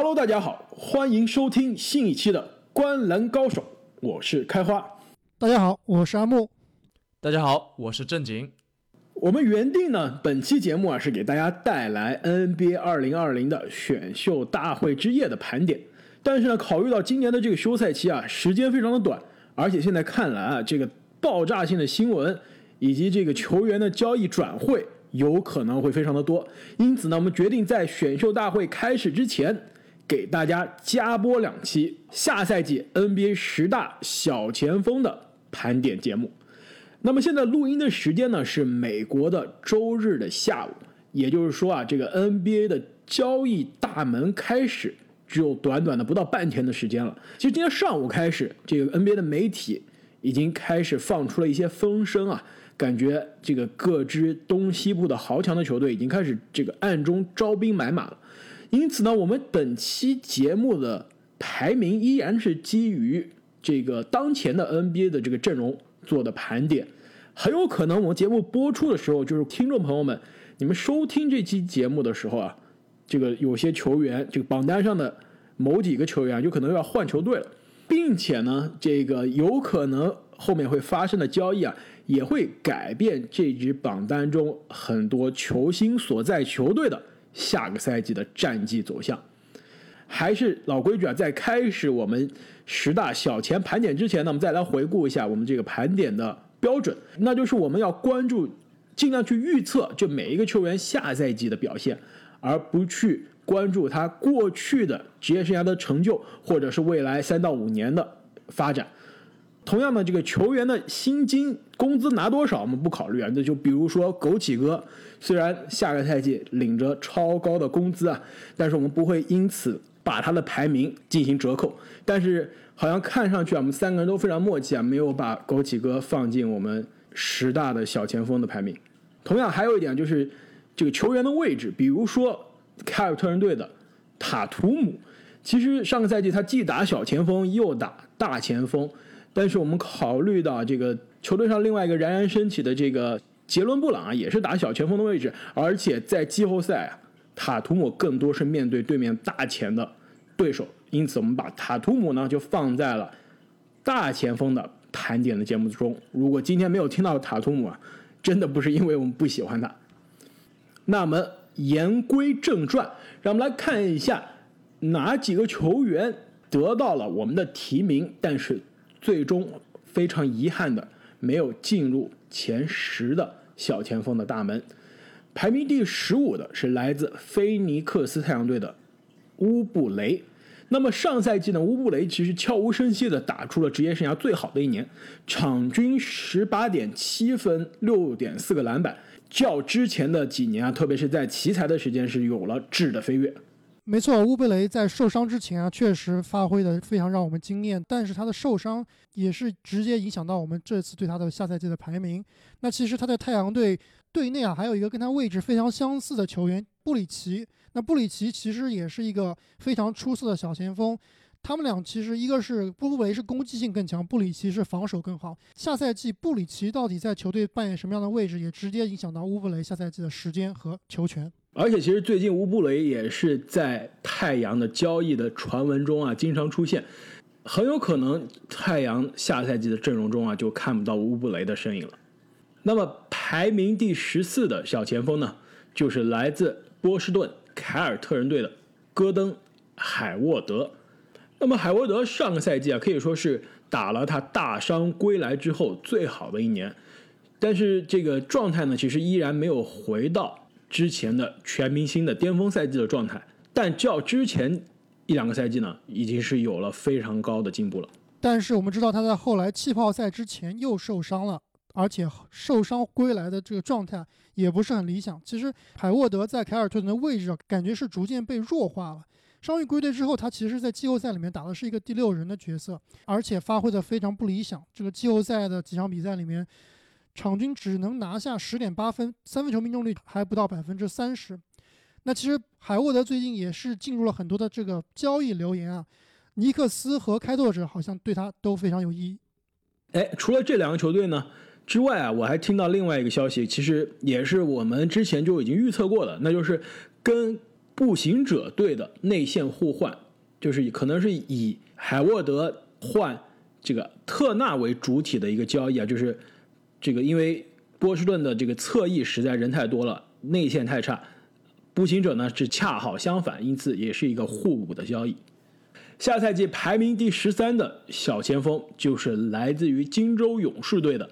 Hello，大家好，欢迎收听新一期的《观篮高手》，我是开花。大家好，我是阿木。大家好，我是正经。我们原定呢，本期节目啊是给大家带来 NBA 二零二零的选秀大会之夜的盘点，但是呢，考虑到今年的这个休赛期啊，时间非常的短，而且现在看来啊，这个爆炸性的新闻以及这个球员的交易转会有可能会非常的多，因此呢，我们决定在选秀大会开始之前，给大家加播两期下赛季 NBA 十大小前锋的盘点节目。那么现在录音的时间呢是美国的周日的下午，也就是说啊，这个 NBA 的交易大门开始只有短短的不到半天的时间了。其实今天上午开始，这个 NBA 的媒体已经开始放出了一些风声啊，感觉这个各支东西部的豪强的球队已经开始这个暗中招兵买马了。因此呢，我们本期节目的排名依然是基于这个当前的 NBA 的这个阵容。做的盘点，很有可能我们节目播出的时候，就是听众朋友们，你们收听这期节目的时候啊，这个有些球员，这个榜单上的某几个球员有可能要换球队了，并且呢，这个有可能后面会发生的交易啊，也会改变这支榜单中很多球星所在球队的下个赛季的战绩走向。还是老规矩啊，在开始我们十大小前盘点之前呢，我们再来回顾一下我们这个盘点的标准，那就是我们要关注，尽量去预测这每一个球员下赛季的表现，而不去关注他过去的职业生涯的成就，或者是未来三到五年的发展。同样的，这个球员的薪金、工资拿多少，我们不考虑啊。那就比如说枸杞哥，虽然下个赛季领着超高的工资啊，但是我们不会因此。把他的排名进行折扣，但是好像看上去啊，我们三个人都非常默契啊，没有把枸杞哥放进我们十大的小前锋的排名。同样还有一点就是这个球员的位置，比如说凯尔特人队的塔图姆，其实上个赛季他既打小前锋又打大前锋，但是我们考虑到这个球队上另外一个冉冉升起的这个杰伦布朗啊，也是打小前锋的位置，而且在季后赛啊，塔图姆更多是面对对面大前的。对手，因此我们把塔图姆呢就放在了大前锋的盘点的节目中。如果今天没有听到塔图姆啊，真的不是因为我们不喜欢他。那么言归正传，让我们来看一下哪几个球员得到了我们的提名，但是最终非常遗憾的没有进入前十的小前锋的大门。排名第十五的是来自菲尼克斯太阳队的。乌布雷，那么上赛季呢？乌布雷其实悄无声息的打出了职业生涯最好的一年，场均十八点七分，六点四个篮板，较之前的几年啊，特别是在奇才的时间是有了质的飞跃。没错，乌布雷在受伤之前啊，确实发挥的非常让我们惊艳，但是他的受伤也是直接影响到我们这次对他的下赛季的排名。那其实他在太阳队队内啊，还有一个跟他位置非常相似的球员布里奇。那布里奇其实也是一个非常出色的小前锋，他们俩其实一个是布维是攻击性更强，布里奇是防守更好。下赛季布里奇到底在球队扮演什么样的位置，也直接影响到乌布雷下赛季的时间和球权。而且其实最近乌布雷也是在太阳的交易的传闻中啊，经常出现，很有可能太阳下赛季的阵容中啊就看不到乌布雷的身影了。那么排名第十四的小前锋呢，就是来自波士顿。凯尔特人队的戈登·海沃德，那么海沃德上个赛季啊，可以说是打了他大伤归来之后最好的一年，但是这个状态呢，其实依然没有回到之前的全明星的巅峰赛季的状态，但较之前一两个赛季呢，已经是有了非常高的进步了。但是我们知道他在后来气泡赛之前又受伤了。而且受伤归来的这个状态也不是很理想。其实海沃德在凯尔特人的位置啊，感觉是逐渐被弱化了。伤愈归队之后，他其实，在季后赛里面打的是一个第六人的角色，而且发挥的非常不理想。这个季后赛的几场比赛里面，场均只能拿下十点八分，三分球命中率还不到百分之三十。那其实海沃德最近也是进入了很多的这个交易留言啊，尼克斯和开拓者好像对他都非常有意义。哎，除了这两个球队呢？之外啊，我还听到另外一个消息，其实也是我们之前就已经预测过的，那就是跟步行者队的内线互换，就是可能是以海沃德换这个特纳为主体的一个交易啊，就是这个因为波士顿的这个侧翼实在人太多了，内线太差，步行者呢是恰好相反，因此也是一个互补的交易。下赛季排名第十三的小前锋就是来自于金州勇士队的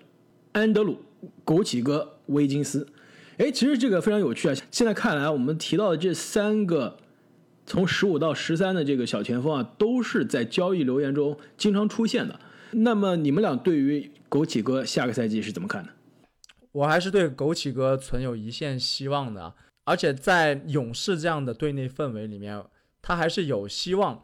安德鲁枸杞哥威金斯。哎，其实这个非常有趣啊！现在看来，我们提到的这三个从十五到十三的这个小前锋啊，都是在交易留言中经常出现的。那么你们俩对于枸杞哥下个赛季是怎么看的？我还是对枸杞哥存有一线希望的，而且在勇士这样的队内氛围里面，他还是有希望。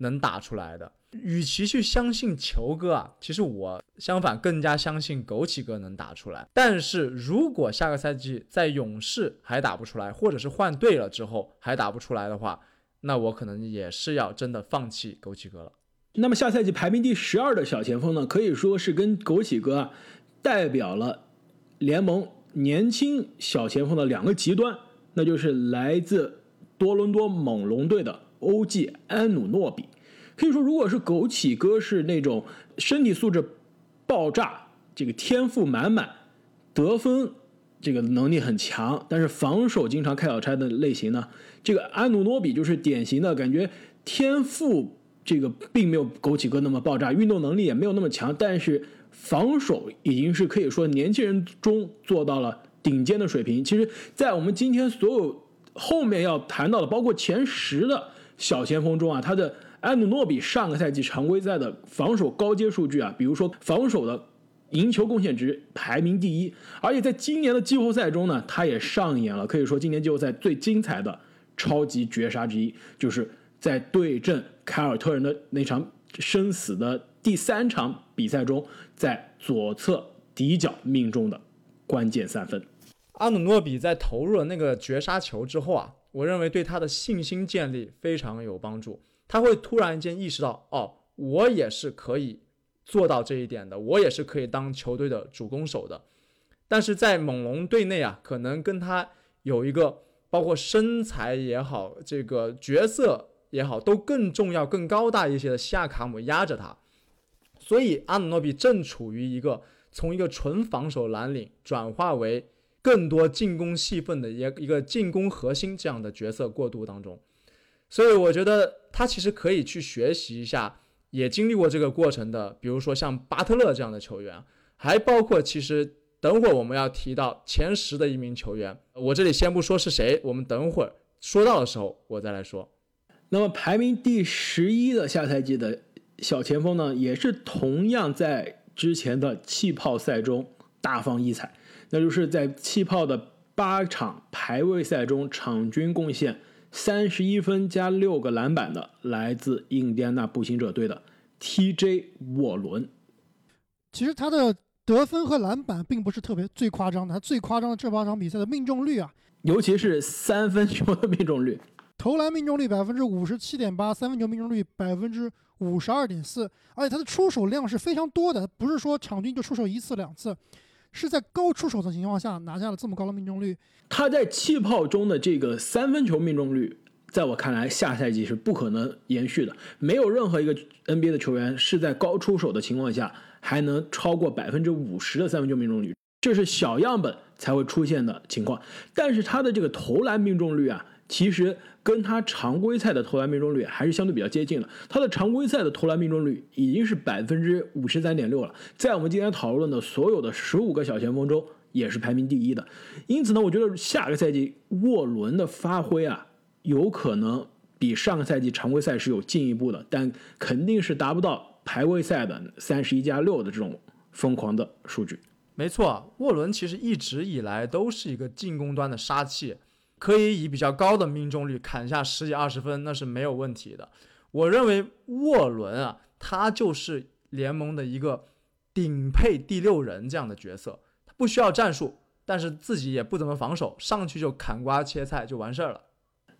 能打出来的，与其去相信球哥啊，其实我相反更加相信枸杞哥能打出来。但是如果下个赛季在勇士还打不出来，或者是换队了之后还打不出来的话，那我可能也是要真的放弃枸杞哥了。那么下赛季排名第十二的小前锋呢，可以说是跟枸杞哥啊代表了联盟年轻小前锋的两个极端，那就是来自多伦多猛龙队的。欧记安努诺比，可以说，如果是枸杞哥是那种身体素质爆炸、这个天赋满满、得分这个能力很强，但是防守经常开小差的类型呢，这个安努诺比就是典型的感觉，天赋这个并没有枸杞哥那么爆炸，运动能力也没有那么强，但是防守已经是可以说年轻人中做到了顶尖的水平。其实，在我们今天所有后面要谈到的，包括前十的。小前锋中啊，他的安努诺比上个赛季常规赛的防守高阶数据啊，比如说防守的赢球贡献值排名第一，而且在今年的季后赛中呢，他也上演了可以说今年季后赛最精彩的超级绝杀之一，就是在对阵凯尔特人的那场生死的第三场比赛中，在左侧底角命中的关键三分。阿努诺比在投入了那个绝杀球之后啊。我认为对他的信心建立非常有帮助，他会突然间意识到，哦，我也是可以做到这一点的，我也是可以当球队的主攻手的。但是在猛龙队内啊，可能跟他有一个包括身材也好，这个角色也好，都更重要、更高大一些的西亚卡姆压着他，所以阿努诺比正处于一个从一个纯防守蓝领转化为。更多进攻戏份的一一个进攻核心这样的角色过渡当中，所以我觉得他其实可以去学习一下，也经历过这个过程的，比如说像巴特勒这样的球员，还包括其实等会儿我们要提到前十的一名球员，我这里先不说是谁，我们等会儿说到的时候我再来说。那么排名第十一的下赛季的小前锋呢，也是同样在之前的气泡赛中大放异彩。那就是在气泡的八场排位赛中，场均贡献三十一分加六个篮板的，来自印第安纳步行者队的 TJ 沃伦。其实他的得分和篮板并不是特别最夸张的，他最夸张的这八场比赛的命中率啊，尤其是三分球的命中率，投篮命中率百分之五十七点八，三分球命中率百分之五十二点四，而且他的出手量是非常多的，不是说场均就出手一次两次。是在高出手的情况下拿下了这么高的命中率。他在气泡中的这个三分球命中率，在我看来，下赛季是不可能延续的。没有任何一个 NBA 的球员是在高出手的情况下还能超过百分之五十的三分球命中率，这是小样本才会出现的情况。但是他的这个投篮命中率啊，其实。跟他常规赛的投篮命中率还是相对比较接近的。他的常规赛的投篮命中率已经是百分之五十三点六了，在我们今天讨论的所有的十五个小前锋中，也是排名第一的。因此呢，我觉得下个赛季沃伦的发挥啊，有可能比上个赛季常规赛是有进一步的，但肯定是达不到排位赛的三十一加六的这种疯狂的数据。没错，沃伦其实一直以来都是一个进攻端的杀器。可以以比较高的命中率砍下十几二十分，那是没有问题的。我认为沃伦啊，他就是联盟的一个顶配第六人这样的角色，他不需要战术，但是自己也不怎么防守，上去就砍瓜切菜就完事儿了。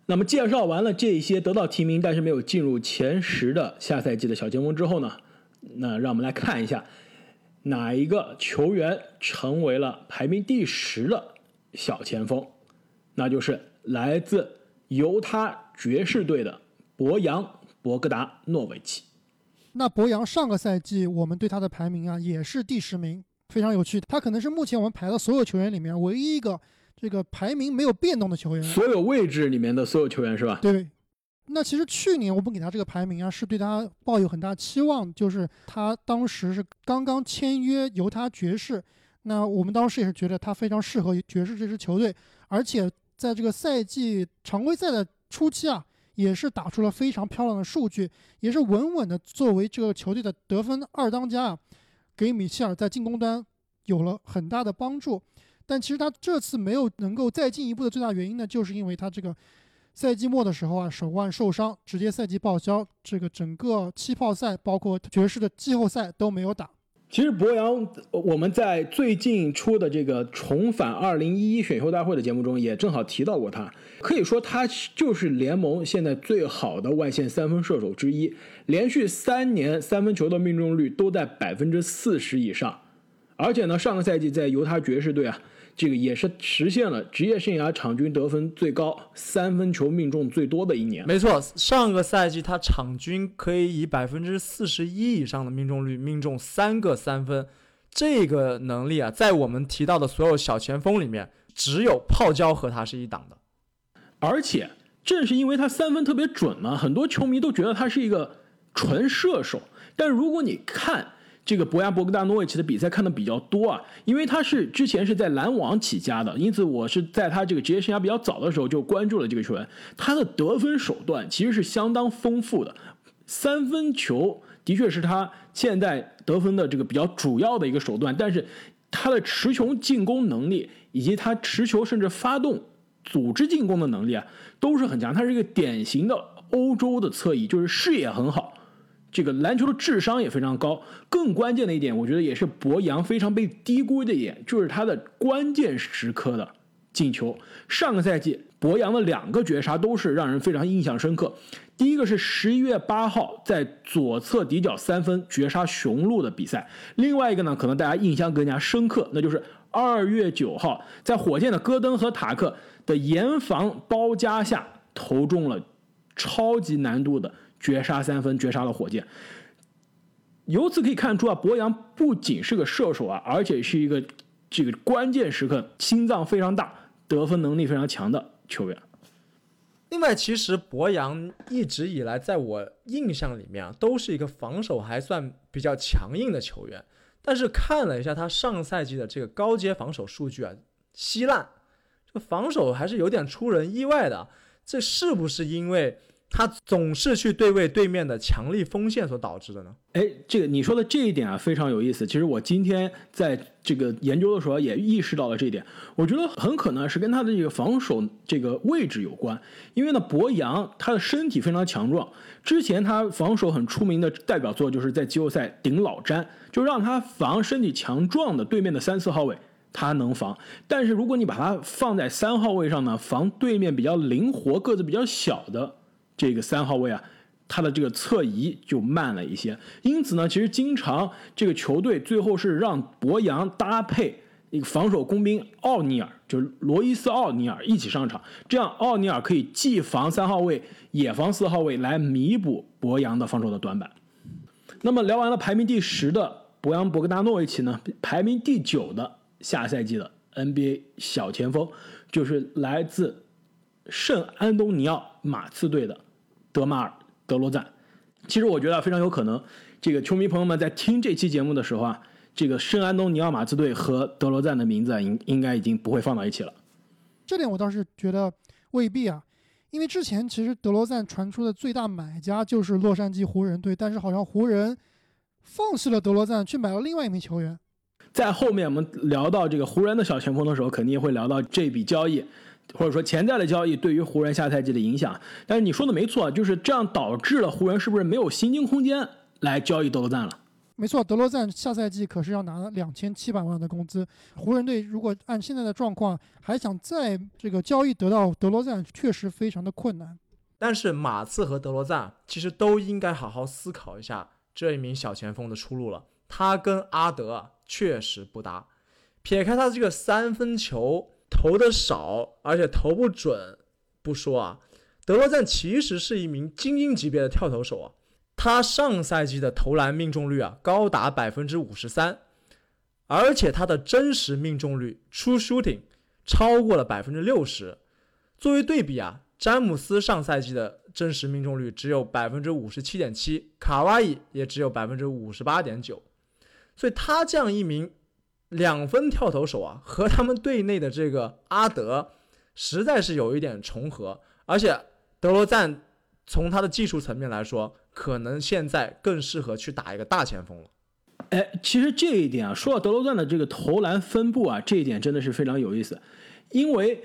那么介绍完了这些得到提名但是没有进入前十的下赛季的小前锋之后呢，那让我们来看一下哪一个球员成为了排名第十的小前锋。那就是来自犹他爵士队的博扬·博格达诺维奇。那博扬上个赛季我们对他的排名啊也是第十名，非常有趣。他可能是目前我们排的所有球员里面唯一一个这个排名没有变动的球员。所有位置里面的所有球员是吧？对。那其实去年我们给他这个排名啊，是对他抱有很大期望，就是他当时是刚刚签约犹他爵士，那我们当时也是觉得他非常适合爵士这支球队，而且在这个赛季常规赛的初期啊，也是打出了非常漂亮的数据，也是稳稳的作为这个球队的得分二当家啊，给米切尔在进攻端有了很大的帮助。但其实他这次没有能够再进一步的最大原因呢，就是因为他这个。赛季末的时候啊，手腕受伤，直接赛季报销。这个整个气泡赛，包括爵士的季后赛都没有打。其实博扬，我们在最近出的这个重返二零一一选秀大会的节目中，也正好提到过他。可以说，他就是联盟现在最好的外线三分射手之一，连续三年三分球的命中率都在百分之四十以上。而且呢，上个赛季在犹他爵士队啊。这个也是实现了职业生涯场均得分最高、三分球命中最多的一年。没错，上个赛季他场均可以以百分之四十一以上的命中率命中三个三分，这个能力啊，在我们提到的所有小前锋里面，只有泡椒和他是一档的。而且正是因为他三分特别准嘛，很多球迷都觉得他是一个纯射手。但如果你看，这个博亚博格达诺维奇的比赛看的比较多啊，因为他是之前是在篮网起家的，因此我是在他这个职业生涯比较早的时候就关注了这个球员。他的得分手段其实是相当丰富的，三分球的确是他现在得分的这个比较主要的一个手段，但是他的持球进攻能力以及他持球甚至发动组织进攻的能力啊都是很强。他是一个典型的欧洲的侧翼，就是视野很好。这个篮球的智商也非常高，更关键的一点，我觉得也是博扬非常被低估的一点，就是他的关键时刻的进球。上个赛季，博扬的两个绝杀都是让人非常印象深刻。第一个是十一月八号在左侧底角三分绝杀雄鹿的比赛，另外一个呢，可能大家印象更加深刻，那就是二月九号在火箭的戈登和塔克的严防包夹下投中了超级难度的。绝杀三分，绝杀了火箭。由此可以看出啊，博扬不仅是个射手啊，而且是一个这个关键时刻心脏非常大、得分能力非常强的球员。另外，其实博扬一直以来在我印象里面啊，都是一个防守还算比较强硬的球员。但是看了一下他上赛季的这个高阶防守数据啊，稀烂，这个防守还是有点出人意外的。这是不是因为？他总是去对位对面的强力锋线所导致的呢？哎，这个你说的这一点啊非常有意思。其实我今天在这个研究的时候也意识到了这一点。我觉得很可能是跟他的这个防守这个位置有关。因为呢，博扬他的身体非常强壮，之前他防守很出名的代表作就是在季后赛顶老詹，就让他防身体强壮的对面的三四号位，他能防。但是如果你把他放在三号位上呢，防对面比较灵活、个子比较小的。这个三号位啊，他的这个侧移就慢了一些，因此呢，其实经常这个球队最后是让博扬搭配一个防守工兵奥尼尔，就是罗伊斯奥尼尔一起上场，这样奥尼尔可以既防三号位也防四号位，来弥补博扬的防守的短板。那么聊完了排名第十的博扬博格达诺维奇呢，排名第九的下赛季的 NBA 小前锋就是来自圣安东尼奥马刺队的。德马尔·德罗赞，其实我觉得非常有可能，这个球迷朋友们在听这期节目的时候啊，这个圣安东尼奥马刺队和德罗赞的名字应应该已经不会放到一起了。这点我倒是觉得未必啊，因为之前其实德罗赞传出的最大买家就是洛杉矶湖人队，但是好像湖人放弃了德罗赞，去买了另外一名球员。在后面我们聊到这个湖人的小前锋的时候，肯定也会聊到这笔交易。或者说潜在的交易对于湖人下赛季的影响，但是你说的没错，就是这样导致了湖人是不是没有薪金空间来交易德罗赞了？没错，德罗赞下赛季可是要拿两千七百万的工资，湖人队如果按现在的状况还想再这个交易得到德罗赞，确实非常的困难。但是马刺和德罗赞其实都应该好好思考一下这一名小前锋的出路了，他跟阿德确实不搭，撇开他这个三分球。投的少，而且投不准，不说啊，德罗赞其实是一名精英级别的跳投手啊，他上赛季的投篮命中率啊高达百分之五十三，而且他的真实命中率 （true shooting） 超过了百分之六十。作为对比啊，詹姆斯上赛季的真实命中率只有百分之五十七点七，卡哇伊也只有百分之五十八点九，所以他这样一名两分跳投手啊，和他们队内的这个阿德实在是有一点重合，而且。德罗赞从他的技术层面来说，可能现在更适合去打一个大前锋了。哎，其实这一点啊，说到德罗赞的这个投篮分布啊，这一点真的是非常有意思。因为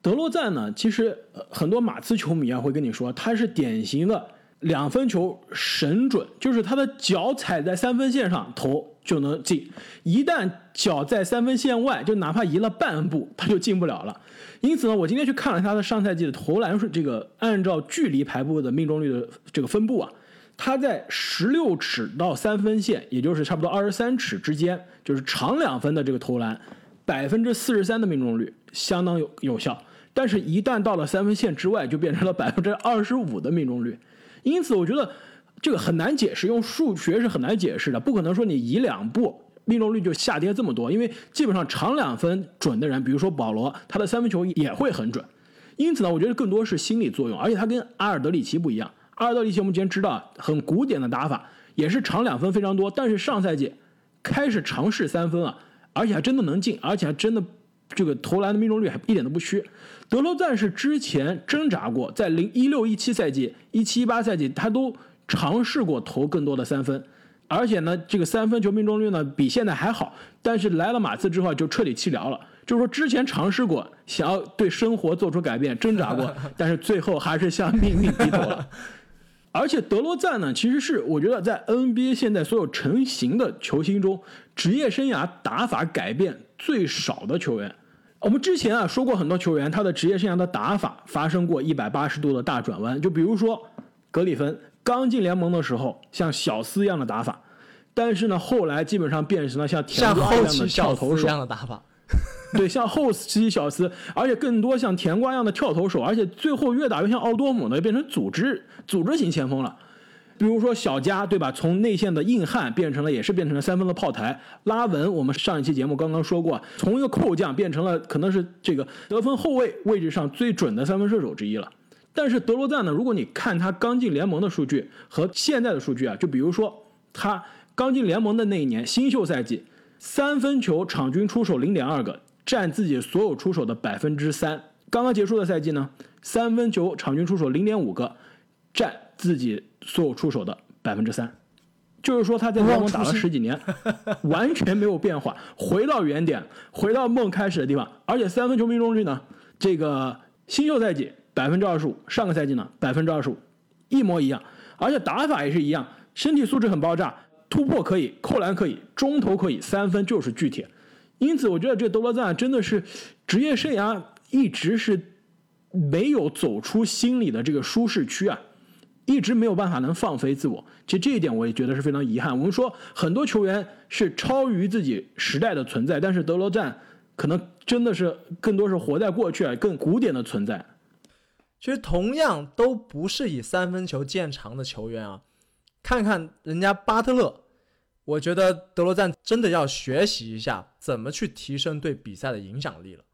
德罗赞呢，其实很多马刺球迷啊会跟你说，他是典型的两分球神准，就是他的脚踩在三分线上投就能进，一旦脚在三分线外，就哪怕移了半步，他就进不了了。因此呢，我今天去看了他的上赛季的投篮数，这个按照距离排布的命中率的这个分布啊，他在十六尺到三分线，也就是差不多二十三尺之间，就是长两分的这个投篮，百分之四十三的命中率相当有有效。但是，一旦到了三分线之外，就变成了百分之二十五的命中率。因此，我觉得这个很难解释，用数学是很难解释的，不可能说你移两步。命中率就下跌这么多，因为基本上长两分准的人，比如说保罗，他的三分球也会很准。因此呢，我觉得更多是心理作用，而且他跟阿尔德里奇不一样。阿尔德里奇我们之前知道很古典的打法，也是长两分非常多，但是上赛季开始尝试三分了，而且还真的能进，而且还真的这个投篮的命中率还一点都不虚。德罗赞是之前挣扎过，在零一六一七赛季、一七一八赛季，他都尝试过投更多的三分。而且呢，这个三分球命中率呢比现在还好，但是来了马刺之后就彻底弃疗了。就是说之前尝试过想要对生活做出改变，挣扎过，但是最后还是向命运低头了。而且德罗赞呢，其实是我觉得在 NBA 现在所有成型的球星中，职业生涯打法改变最少的球员。我们之前啊说过很多球员，他的职业生涯的打法发生过一百八十度的大转弯，就比如说格里芬。刚进联盟的时候，像小斯一样的打法，但是呢，后来基本上变成了像田瓜一样的跳投手一样的打法。对，像后期小斯，而且更多像甜瓜一样的跳投手，而且最后越打越像奥多姆呢，变成组织组织型前锋了。比如说小加，对吧？从内线的硬汉变成了，也是变成了三分的炮台。拉文，我们上一期节目刚刚说过，从一个扣将变成了可能是这个得分后卫位置上最准的三分射手之一了。但是德罗赞呢？如果你看他刚进联盟的数据和现在的数据啊，就比如说他刚进联盟的那一年新秀赛季，三分球场均出手零点二个，占自己所有出手的百分之三。刚刚结束的赛季呢，三分球场均出手零点五个，占自己所有出手的百分之三。就是说他在联盟打了十几年，完全没有变化，回到原点，回到梦开始的地方。而且三分球命中率呢，这个新秀赛季。百分之二十五，上个赛季呢百分之二十五，一模一样，而且打法也是一样，身体素质很爆炸，突破可以，扣篮可以，中投可以，三分就是巨铁。因此，我觉得这德罗赞真的是职业生涯一直是没有走出心里的这个舒适区啊，一直没有办法能放飞自我。其实这一点我也觉得是非常遗憾。我们说很多球员是超于自己时代的存在，但是德罗赞可能真的是更多是活在过去啊，更古典的存在。其实同样都不是以三分球见长的球员啊，看看人家巴特勒，我觉得德罗赞真的要学习一下怎么去提升对比赛的影响力了。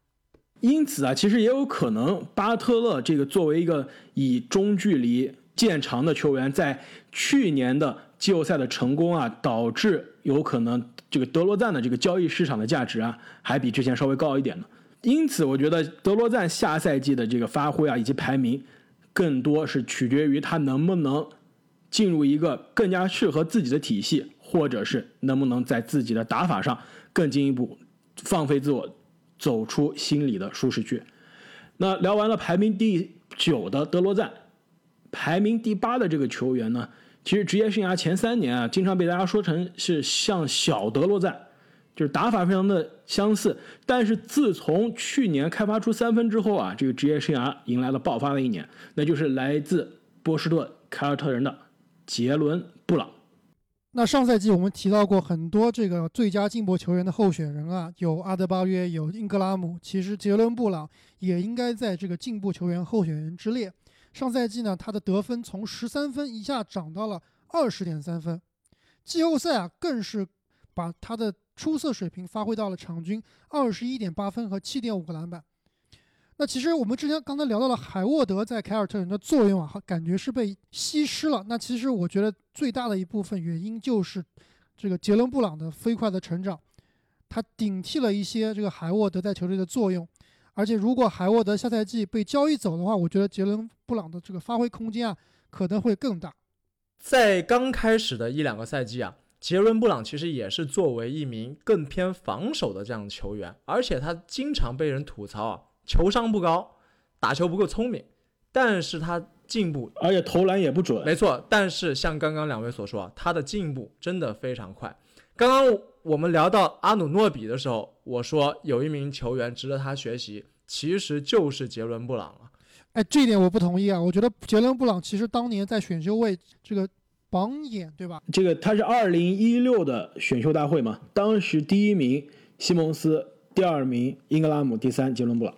因此啊，其实也有可能巴特勒这个作为一个以中距离见长的球员，在去年的季后赛的成功啊，导致有可能这个德罗赞的这个交易市场的价值啊，还比之前稍微高一点呢。因此，我觉得德罗赞下赛季的这个发挥啊，以及排名，更多是取决于他能不能进入一个更加适合自己的体系，或者是能不能在自己的打法上更进一步放飞自我，走出心理的舒适区。那聊完了排名第九的德罗赞，排名第八的这个球员呢，其实职业生涯前三年啊，经常被大家说成是像小德罗赞。就是打法非常的相似，但是自从去年开发出三分之后啊，这个职业生涯迎来了爆发的一年，那就是来自波士顿凯尔特人的杰伦布朗。那上赛季我们提到过很多这个最佳进步球员的候选人啊，有阿德巴约，有英格拉姆，其实杰伦布朗也应该在这个进步球员候选人之列。上赛季呢，他的得分从十三分一下涨到了二十点三分。季后赛啊，更是把他的出色水平发挥到了场均二十一点八分和七点五个篮板。那其实我们之前刚才聊到了海沃德在凯尔特人的作用啊，感觉是被稀释了。那其实我觉得最大的一部分原因就是这个杰伦布朗的飞快的成长，他顶替了一些这个海沃德在球队的作用。而且如果海沃德下赛季被交易走的话，我觉得杰伦布朗的这个发挥空间啊可能会更大。在刚开始的一两个赛季啊，杰伦布朗其实也是作为一名更偏防守的这样的球员，而且他经常被人吐槽啊。球商不高，打球不够聪明，但是他进步，而且投篮也不准。没错，但是像刚刚两位所说啊，他的进步真的非常快。刚刚我们聊到阿努诺比的时候，我说有一名球员值得他学习，其实就是杰伦布朗啊。哎，这一点我不同意啊，我觉得杰伦布朗其实当年在选秀位这个榜眼，对吧？这个他是二零一六的选秀大会嘛，当时第一名西蒙斯，第二名英格拉姆，第三杰伦布朗。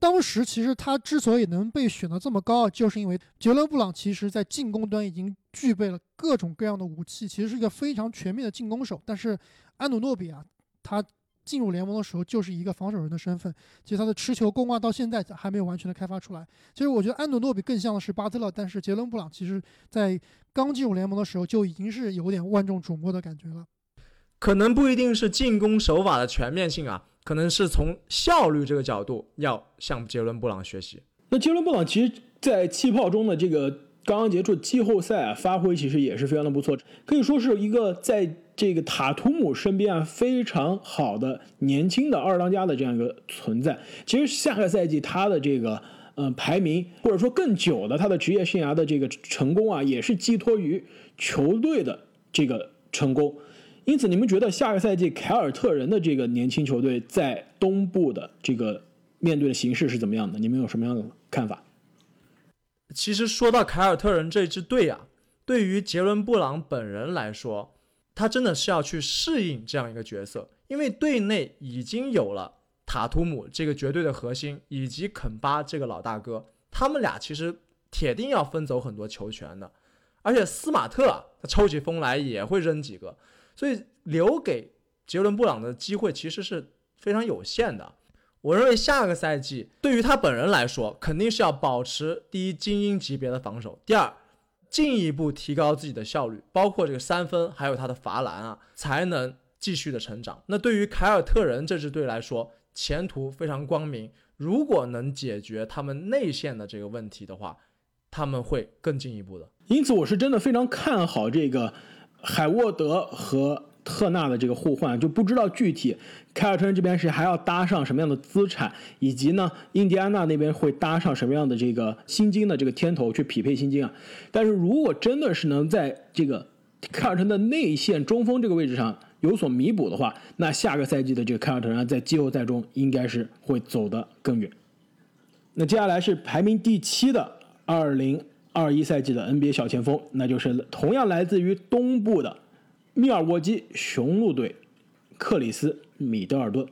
当时其实他之所以能被选的这么高，就是因为杰伦布朗其实在进攻端已经具备了各种各样的武器，其实是一个非常全面的进攻手。但是安努诺比啊，他进入联盟的时候就是一个防守人的身份，其实他的持球攻啊到现在还没有完全的开发出来。其实我觉得安努诺比更像的是巴特勒，但是杰伦布朗其实在刚进入联盟的时候就已经是有点万众瞩目的感觉了。可能不一定是进攻手法的全面性啊。可能是从效率这个角度要向杰伦布朗学习。那杰伦布朗其实，在气泡中的这个刚刚结束季后赛啊，发挥其实也是非常的不错，可以说是一个在这个塔图姆身边啊非常好的年轻的二当家的这样一个存在。其实下个赛季他的这个嗯排名，或者说更久的他的职业生涯的这个成功啊，也是寄托于球队的这个成功。因此，你们觉得下个赛季凯尔特人的这个年轻球队在东部的这个面对的形势是怎么样的？你们有什么样的看法？其实说到凯尔特人这支队啊，对于杰伦布朗本人来说，他真的是要去适应这样一个角色，因为队内已经有了塔图姆这个绝对的核心，以及肯巴这个老大哥，他们俩其实铁定要分走很多球权的，而且斯马特他抽起风来也会扔几个。所以留给杰伦布朗的机会其实是非常有限的。我认为下个赛季对于他本人来说，肯定是要保持第一精英级别的防守，第二进一步提高自己的效率，包括这个三分还有他的罚篮啊，才能继续的成长。那对于凯尔特人这支队来说，前途非常光明。如果能解决他们内线的这个问题的话，他们会更进一步的。因此，我是真的非常看好这个。海沃德和特纳的这个互换就不知道具体凯尔特人这边是还要搭上什么样的资产，以及呢，印第安纳那边会搭上什么样的这个薪金的这个天头去匹配薪金啊？但是如果真的是能在这个凯尔特人的内线中锋这个位置上有所弥补的话，那下个赛季的这个凯尔特人在季后赛中应该是会走得更远。那接下来是排名第七的二零。二一赛季的 NBA 小前锋，那就是同样来自于东部的密尔沃基雄鹿队克里斯米德尔顿。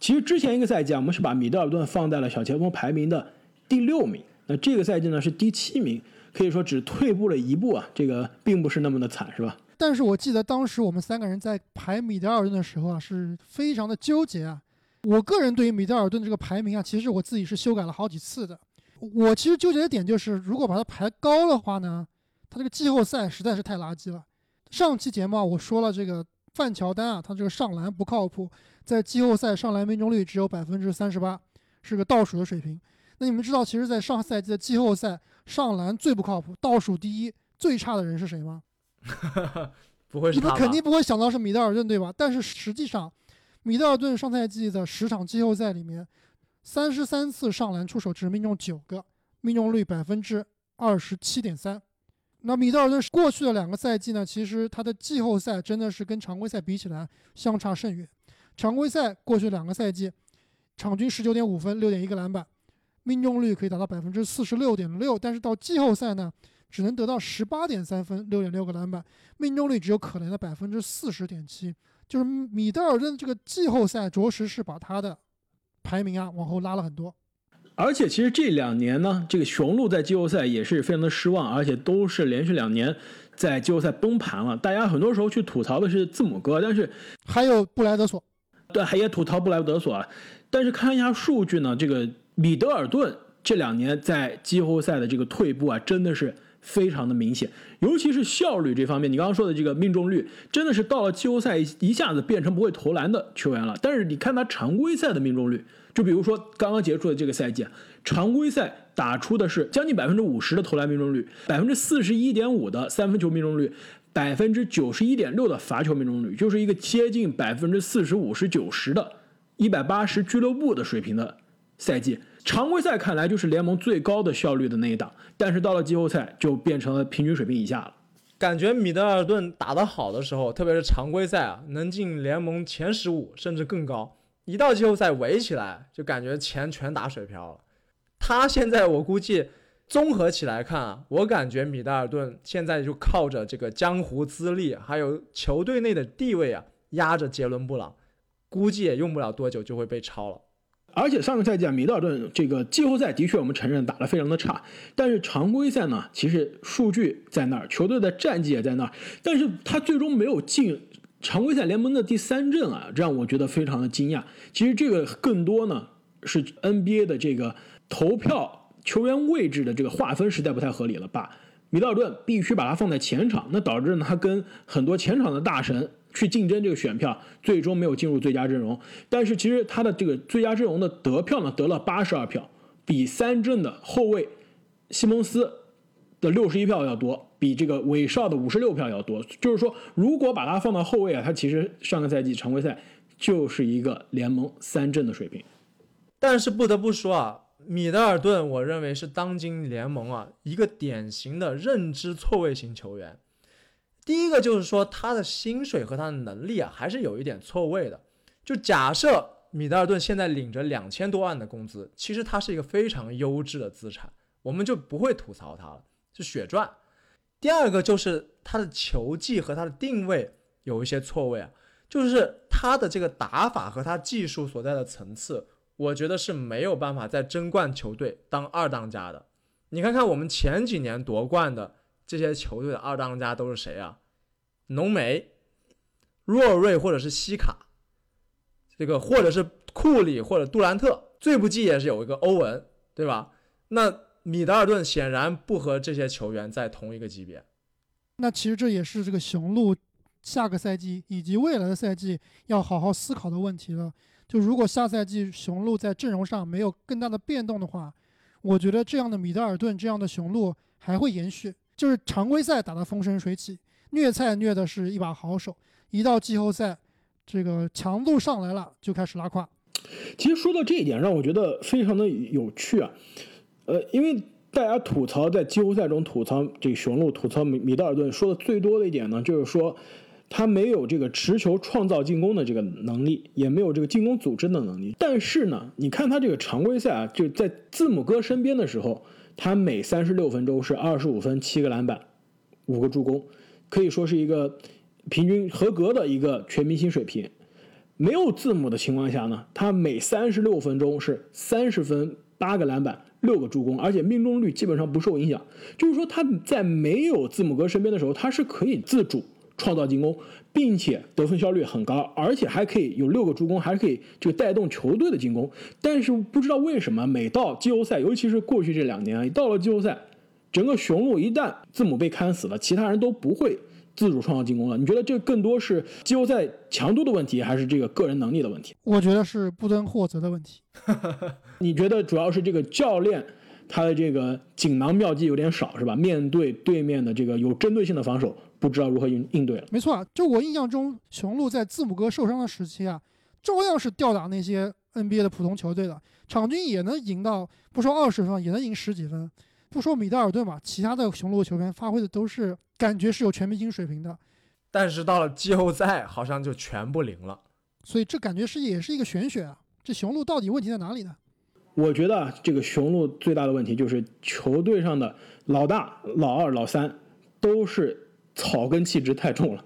其实之前一个赛季啊，我们是把米德尔顿放在了小前锋排名的第六名。那这个赛季呢是第七名，可以说只退步了一步啊，这个并不是那么的惨，是吧？但是我记得当时我们三个人在排米德尔顿的时候啊，是非常的纠结啊。我个人对于米德尔顿这个排名啊，其实我自己是修改了好几次的。我其实纠结的点就是，如果把它排高的话呢，他这个季后赛实在是太垃圾了。上期节目啊，我说了这个范乔丹啊，他这个上篮不靠谱，在季后赛上篮命中率只有百分之三十八，是个倒数的水平。那你们知道，其实，在上赛季的季后赛上篮最不靠谱、倒数第一、最差的人是谁吗？不会是你们肯定不会想到是米德尔顿，对吧？但是实际上，米德尔顿上赛季的十场季后赛里面。三十三次上篮出手，只命中九个，命中率百分之二十七点三。那米德尔顿过去的两个赛季呢？其实他的季后赛真的是跟常规赛比起来相差甚远。常规赛过去两个赛季，场均十九点五分，六点一个篮板，命中率可以达到百分之四十六点六。但是到季后赛呢，只能得到十八点三分，六点六个篮板，命中率只有可怜的百分之四十点七。就是米德尔顿这个季后赛着实是把他的。排名啊，往后拉了很多，而且其实这两年呢，这个雄鹿在季后赛也是非常的失望，而且都是连续两年在季后赛崩盘了。大家很多时候去吐槽的是字母哥，但是还有布莱德索，对，还也吐槽布莱德索啊。但是看一下数据呢，这个米德尔顿这两年在季后赛的这个退步啊，真的是非常的明显，尤其是效率这方面。你刚刚说的这个命中率，真的是到了季后赛一下子变成不会投篮的球员了。但是你看他常规赛的命中率。就比如说刚刚结束的这个赛季，常规赛打出的是将近百分之五十的投篮命中率，百分之四十一点五的三分球命中率，百分之九十一点六的罚球命中率，就是一个接近百分之四十五十九十的，一百八十俱乐部的水平的赛季。常规赛看来就是联盟最高的效率的那一档，但是到了季后赛就变成了平均水平以下了。感觉米德尔顿打得好的时候，特别是常规赛啊，能进联盟前十五甚至更高。一到季后赛围起来，就感觉钱全打水漂了。他现在我估计综合起来看啊，我感觉米德尔顿现在就靠着这个江湖资历，还有球队内的地位啊，压着杰伦布朗，估计也用不了多久就会被超了。而且上个赛季啊，米德尔顿这个季后赛的确我们承认打得非常的差，但是常规赛呢，其实数据在那儿，球队的战绩也在那儿，但是他最终没有进。常规赛联盟的第三阵啊，让我觉得非常的惊讶。其实这个更多呢是 NBA 的这个投票球员位置的这个划分实在不太合理了。把米德尔顿必须把他放在前场，那导致呢他跟很多前场的大神去竞争这个选票，最终没有进入最佳阵容。但是其实他的这个最佳阵容的得票呢，得了八十二票，比三阵的后卫西蒙斯的六十一票要多。比这个韦少的五十六票要多，就是说，如果把他放到后卫啊，他其实上个赛季常规赛就是一个联盟三阵的水平。但是不得不说啊，米德尔顿，我认为是当今联盟啊一个典型的认知错位型球员。第一个就是说，他的薪水和他的能力啊还是有一点错位的。就假设米德尔顿现在领着两千多万的工资，其实他是一个非常优质的资产，我们就不会吐槽他了，是血赚。第二个就是他的球技和他的定位有一些错位啊，就是他的这个打法和他技术所在的层次，我觉得是没有办法在争冠球队当二当家的。你看看我们前几年夺冠的这些球队的二当家都是谁啊？浓眉、若瑞或者是西卡，这个或者是库里或者杜兰特，最不济也是有一个欧文，对吧？那。米德尔顿显然不和这些球员在同一个级别，那其实这也是这个雄鹿下个赛季以及未来的赛季要好好思考的问题了。就如果下赛季雄鹿在阵容上没有更大的变动的话，我觉得这样的米德尔顿这样的雄鹿还会延续。就是常规赛打得风生水起，虐菜虐的是一把好手，一到季后赛，这个强度上来了就开始拉胯。其实说到这一点，让我觉得非常的有趣啊。呃，因为大家吐槽在季后赛中吐槽这个雄鹿，吐槽米米德尔顿，说的最多的一点呢，就是说他没有这个持球创造进攻的这个能力，也没有这个进攻组织的能力。但是呢，你看他这个常规赛啊，就在字母哥身边的时候，他每三十六分钟是二十五分、七个篮板、五个助攻，可以说是一个平均合格的一个全明星水平。没有字母的情况下呢，他每三十六分钟是三十分、八个篮板。六个助攻，而且命中率基本上不受影响。就是说他在没有字母哥身边的时候，他是可以自主创造进攻，并且得分效率很高，而且还可以有六个助攻，还可以就带动球队的进攻。但是不知道为什么，每到季后赛，尤其是过去这两年，到了季后赛，整个雄鹿一旦字母被砍死了，其他人都不会自主创造进攻了。你觉得这更多是季后赛强度的问题，还是这个个人能力的问题？我觉得是布登霍泽的问题。你觉得主要是这个教练他的这个锦囊妙计有点少是吧？面对对面的这个有针对性的防守，不知道如何应应对了。没错啊，就我印象中，雄鹿在字母哥受伤的时期啊，照样是吊打那些 NBA 的普通球队的，场均也能赢到不说二十分，也能赢十几分。不说米德尔顿吧，其他的雄鹿球员发挥的都是感觉是有全明星水平的。但是到了季后赛，好像就全不灵了。所以这感觉是也是一个玄学啊。这雄鹿到底问题在哪里呢？我觉得这个雄鹿最大的问题就是球队上的老大、老二、老三都是草根气质太重了，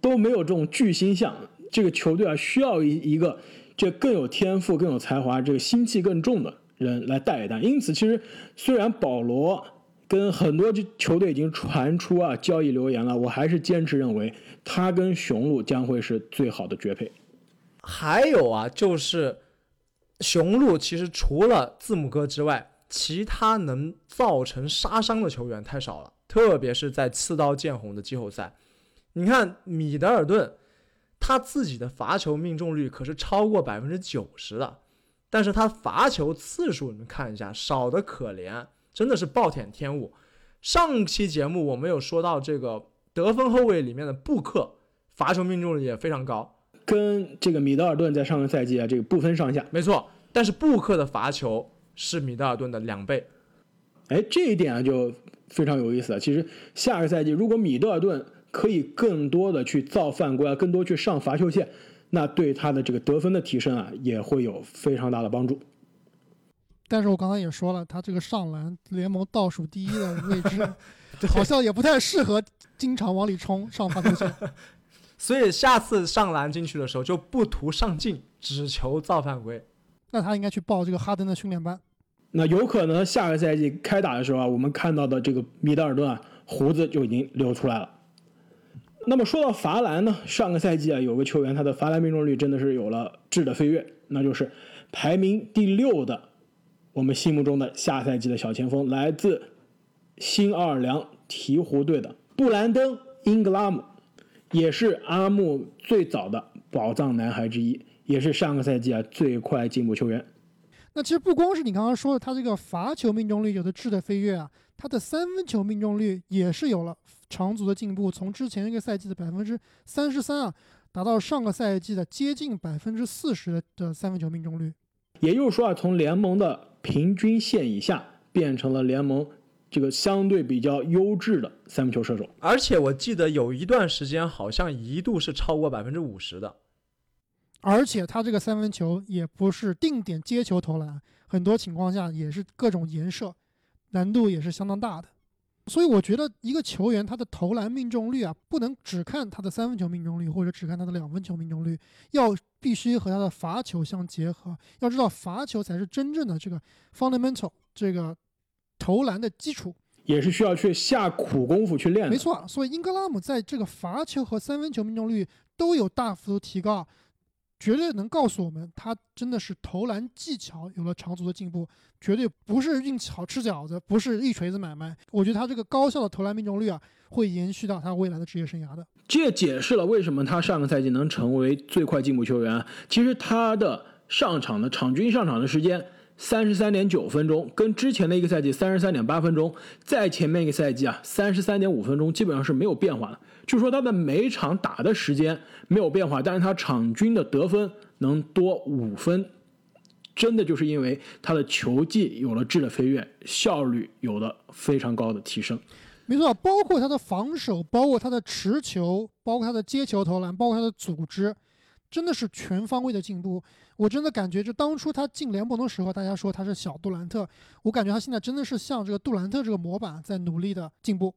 都没有这种巨星相。这个球队啊，需要一一个这更有天赋、更有才华、这个心气更重的。人来带一带。因此，其实虽然保罗跟很多球队已经传出啊交易流言了，我还是坚持认为他跟雄鹿将会是最好的绝配。还有啊，就是雄鹿其实除了字母哥之外，其他能造成杀伤的球员太少了，特别是在刺刀见红的季后赛。你看米德尔顿，他自己的罚球命中率可是超过百分之九十的，但是他罚球次数你们看一下，少的可怜，真的是暴殄天物。上期节目我们有说到这个得分后卫里面的布克，罚球命中率也非常高。跟这个米德尔顿在上个赛季啊，这个不分上下。没错，但是布克的罚球是米德尔顿的两倍。哎，这一点啊就非常有意思了。其实下个赛季如果米德尔顿可以更多的去造犯规啊，更多去上罚球线，那对他的这个得分的提升啊也会有非常大的帮助。但是我刚才也说了，他这个上篮联盟倒数第一的位置，好像也不太适合经常往里冲上罚球线。所以下次上篮进去的时候就不图上进，只求造犯规。那他应该去报这个哈登的训练班。那有可能下个赛季开打的时候啊，我们看到的这个米德尔顿啊，胡子就已经流出来了。那么说到罚篮呢，上个赛季啊，有个球员他的罚篮命中率真的是有了质的飞跃，那就是排名第六的我们心目中的下赛季的小前锋，来自新奥尔良鹈鹕队的布兰登·英格拉姆。也是阿木最早的宝藏男孩之一，也是上个赛季啊最快进步球员。那其实不光是你刚刚说的，他这个罚球命中率有的质的飞跃啊，他的三分球命中率也是有了长足的进步，从之前一个赛季的百分之三十三啊，达到上个赛季的接近百分之四十的三分球命中率。也就是说啊，从联盟的平均线以下变成了联盟。这个相对比较优质的三分球射手，而且我记得有一段时间好像一度是超过百分之五十的，而且他这个三分球也不是定点接球投篮，很多情况下也是各种延射，难度也是相当大的。所以我觉得一个球员他的投篮命中率啊，不能只看他的三分球命中率或者只看他的两分球命中率，要必须和他的罚球相结合。要知道罚球才是真正的这个 fundamental 这个。投篮的基础也是需要去下苦功夫去练的。没错，所以英格拉姆在这个罚球和三分球命中率都有大幅度提高，绝对能告诉我们他真的是投篮技巧有了长足的进步，绝对不是运气好吃饺子，不是一锤子买卖。我觉得他这个高效的投篮命中率啊，会延续到他未来的职业生涯的。这也解释了为什么他上个赛季能成为最快进步球员。其实他的上场的场均上场的时间。三十三点九分钟，跟之前的一个赛季三十三点八分钟，在前面一个赛季啊，三十三点五分钟，基本上是没有变化的。就说他的每场打的时间没有变化，但是他场均的得分能多五分，真的就是因为他的球技有了质的飞跃，效率有了非常高的提升。没错，包括他的防守，包括他的持球，包括他的接球投篮，包括他的组织，真的是全方位的进步。我真的感觉，就当初他进联盟的时候，大家说他是小杜兰特，我感觉他现在真的是像这个杜兰特这个模板在努力的进步。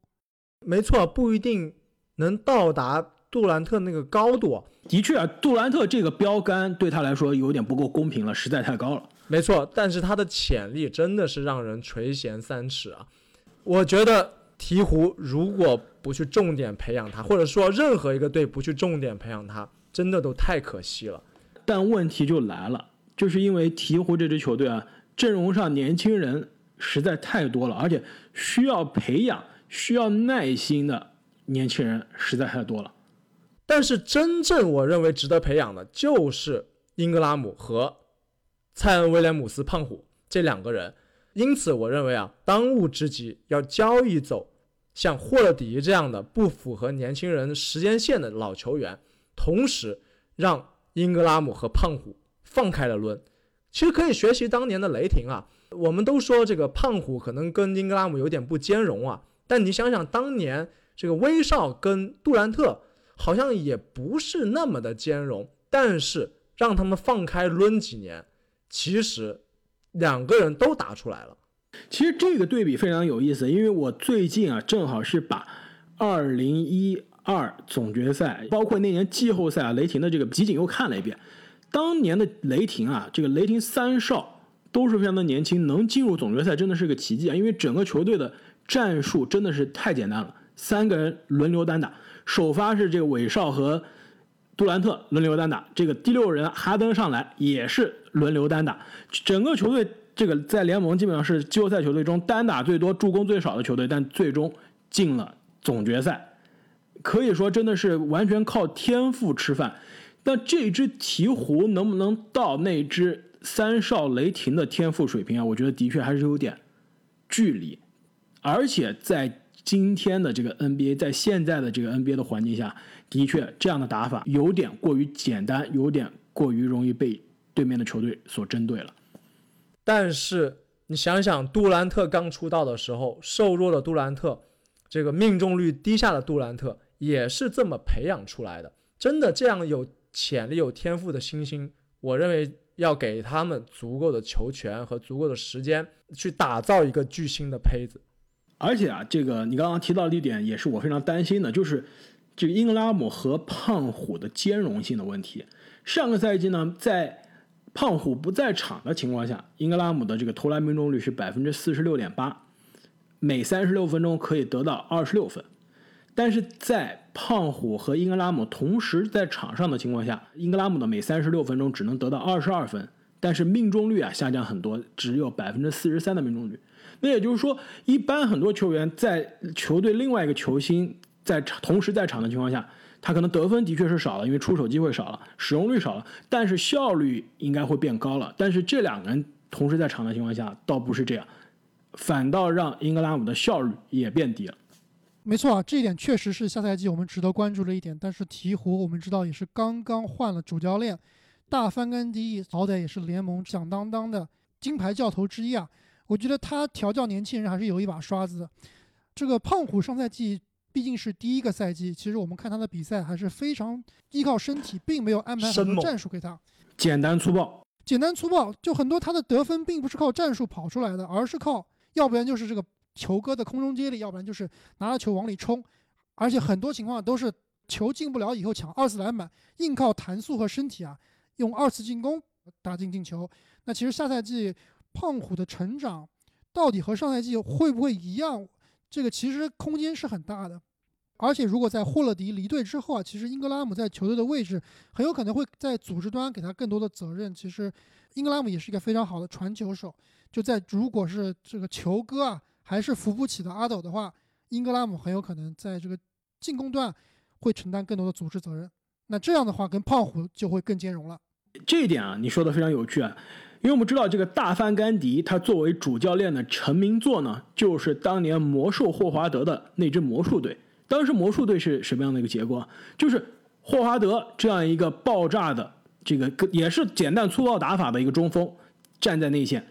没错，不一定能到达杜兰特那个高度。的确啊，杜兰特这个标杆对他来说有点不够公平了，实在太高了。没错，但是他的潜力真的是让人垂涎三尺啊！我觉得鹈鹕如果不去重点培养他，或者说任何一个队不去重点培养他，真的都太可惜了。但问题就来了，就是因为鹈鹕这支球队啊，阵容上年轻人实在太多了，而且需要培养、需要耐心的年轻人实在太多了。但是真正我认为值得培养的，就是英格拉姆和蔡恩威廉姆斯胖虎这两个人。因此，我认为啊，当务之急要交易走像霍勒迪这样的不符合年轻人时间线的老球员，同时让。英格拉姆和胖虎放开了抡，其实可以学习当年的雷霆啊。我们都说这个胖虎可能跟英格拉姆有点不兼容啊，但你想想当年这个威少跟杜兰特好像也不是那么的兼容，但是让他们放开抡几年，其实两个人都打出来了。其实这个对比非常有意思，因为我最近啊正好是把二零一。二总决赛，包括那年季后赛啊，雷霆的这个集锦又看了一遍。当年的雷霆啊，这个雷霆三少都是非常的年轻，能进入总决赛真的是个奇迹啊！因为整个球队的战术真的是太简单了，三个人轮流单打，首发是这个韦少和杜兰特轮流单打，这个第六人哈登上来也是轮流单打，整个球队这个在联盟基本上是季后赛球队中单打最多、助攻最少的球队，但最终进了总决赛，可以说真的是完全靠天赋吃饭。但这支鹈鹕能不能到那支三少雷霆的天赋水平啊？我觉得的确还是有点距离，而且在今天的这个 NBA，在现在的这个 NBA 的环境下，的确这样的打法有点过于简单，有点过于容易被对面的球队所针对了。但是你想想，杜兰特刚出道的时候，瘦弱的杜兰特，这个命中率低下的杜兰特，也是这么培养出来的。真的这样有潜力、有天赋的新星，我认为要给他们足够的球权和足够的时间，去打造一个巨星的胚子。而且啊，这个你刚刚提到的一点，也是我非常担心的，就是这个英格拉姆和胖虎的兼容性的问题。上个赛季呢，在胖虎不在场的情况下，英格拉姆的这个投篮命中率是百分之四十六点八，每三十六分钟可以得到二十六分。但是在胖虎和英格拉姆同时在场上的情况下，英格拉姆的每三十六分钟只能得到二十二分，但是命中率啊下降很多，只有百分之四十三的命中率。那也就是说，一般很多球员在球队另外一个球星在场同时在场的情况下，他可能得分的确是少了，因为出手机会少了，使用率少了，但是效率应该会变高了。但是这两个人同时在场的情况下，倒不是这样，反倒让英格拉姆的效率也变低了。没错啊，这一点确实是下赛季我们值得关注的一点。但是鹈鹕我们知道也是刚刚换了主教练，大范甘迪好歹也是联盟响当当的金牌教头之一啊。我觉得他调教年轻人还是有一把刷子的。这个胖虎上赛季毕竟是第一个赛季，其实我们看他的比赛还是非常依靠身体，并没有安排很多战术给他，简单粗暴，简单粗暴，就很多他的得分并不是靠战术跑出来的，而是靠要不然就是这个。球哥的空中接力，要不然就是拿着球往里冲，而且很多情况都是球进不了以后抢二次篮板，硬靠弹速和身体啊，用二次进攻打进进球。那其实下赛季胖虎的成长到底和上赛季会不会一样？这个其实空间是很大的。而且如果在霍勒迪离队之后啊，其实英格拉姆在球队的位置很有可能会在组织端给他更多的责任。其实英格拉姆也是一个非常好的传球手，就在如果是这个球哥啊。还是扶不起的阿斗的话，英格拉姆很有可能在这个进攻段会承担更多的组织责任。那这样的话，跟胖虎就会更兼容了。这一点啊，你说的非常有趣啊，因为我们知道这个大范甘迪他作为主教练的成名作呢，就是当年魔兽霍华德的那支魔术队。当时魔术队是什么样的一个结果？就是霍华德这样一个爆炸的这个也是简单粗暴打法的一个中锋，站在内线。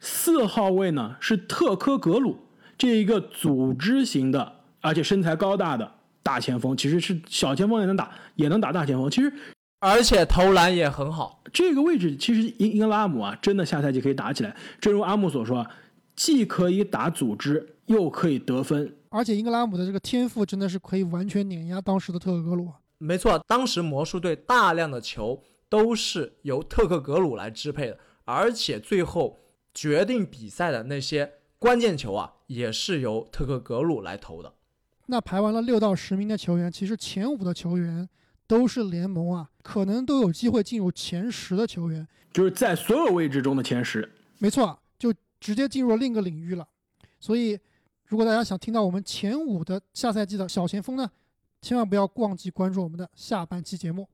四号位呢是特科格鲁，这一个组织型的，而且身材高大的大前锋，其实是小前锋也能打，也能打大前锋。其实，而且投篮也很好。这个位置其实英英格拉姆啊，真的下赛季可以打起来。正如阿木所说，既可以打组织，又可以得分。而且英格拉姆的这个天赋真的是可以完全碾压当时的特克格鲁。没错，当时魔术队大量的球都是由特克格鲁来支配的，而且最后。决定比赛的那些关键球啊，也是由特克格鲁来投的。那排完了六到十名的球员，其实前五的球员都是联盟啊，可能都有机会进入前十的球员，就是在所有位置中的前十。没错，就直接进入了另一个领域了。所以，如果大家想听到我们前五的下赛季的小前锋呢，千万不要忘记关注我们的下半期节目。